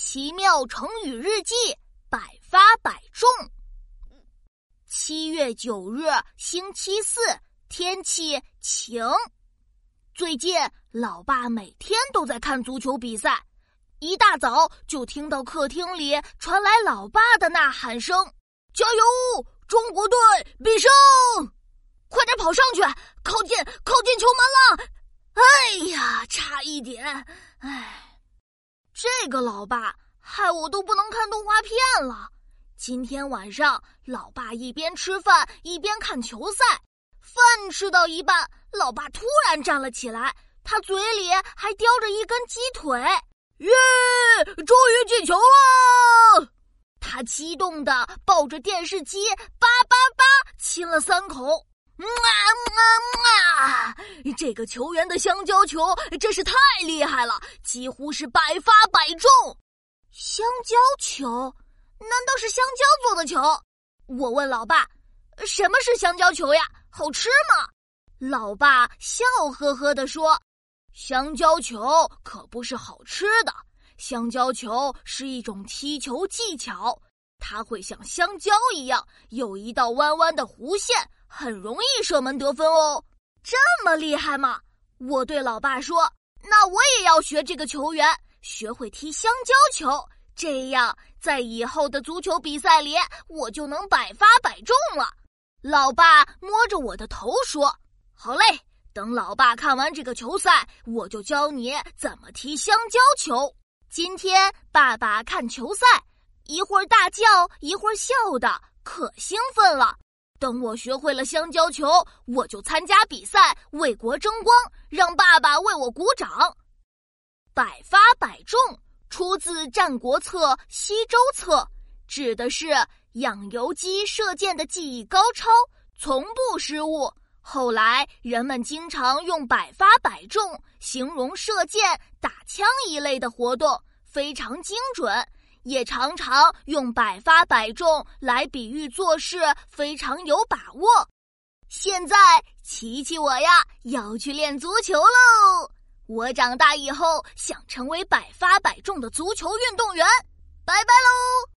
奇妙成语日记，百发百中。七月九日，星期四，天气晴。最近，老爸每天都在看足球比赛，一大早就听到客厅里传来老爸的呐喊声：“加油，中国队必胜！快点跑上去，靠近靠近球门了！”哎呀，差一点，哎。这个老爸害我都不能看动画片了。今天晚上，老爸一边吃饭一边看球赛，饭吃到一半，老爸突然站了起来，他嘴里还叼着一根鸡腿。耶！终于进球了！他激动的抱着电视机，叭叭叭亲了三口。啊啊啊！这个球员的香蕉球真是太厉害了，几乎是百发百中。香蕉球？难道是香蕉做的球？我问老爸：“什么是香蕉球呀？好吃吗？”老爸笑呵呵地说：“香蕉球可不是好吃的，香蕉球是一种踢球技巧，它会像香蕉一样有一道弯弯的弧线。”很容易射门得分哦，这么厉害吗？我对老爸说：“那我也要学这个球员，学会踢香蕉球，这样在以后的足球比赛里，我就能百发百中了。”老爸摸着我的头说：“好嘞，等老爸看完这个球赛，我就教你怎么踢香蕉球。”今天爸爸看球赛，一会儿大叫，一会儿笑的，可兴奋了。等我学会了香蕉球，我就参加比赛，为国争光，让爸爸为我鼓掌。百发百中出自《战国策·西周策》，指的是养由基射箭的技艺高超，从不失误。后来人们经常用“百发百中”形容射箭、打枪一类的活动，非常精准。也常常用百发百中来比喻做事非常有把握。现在，琪琪我呀要去练足球喽。我长大以后想成为百发百中的足球运动员。拜拜喽。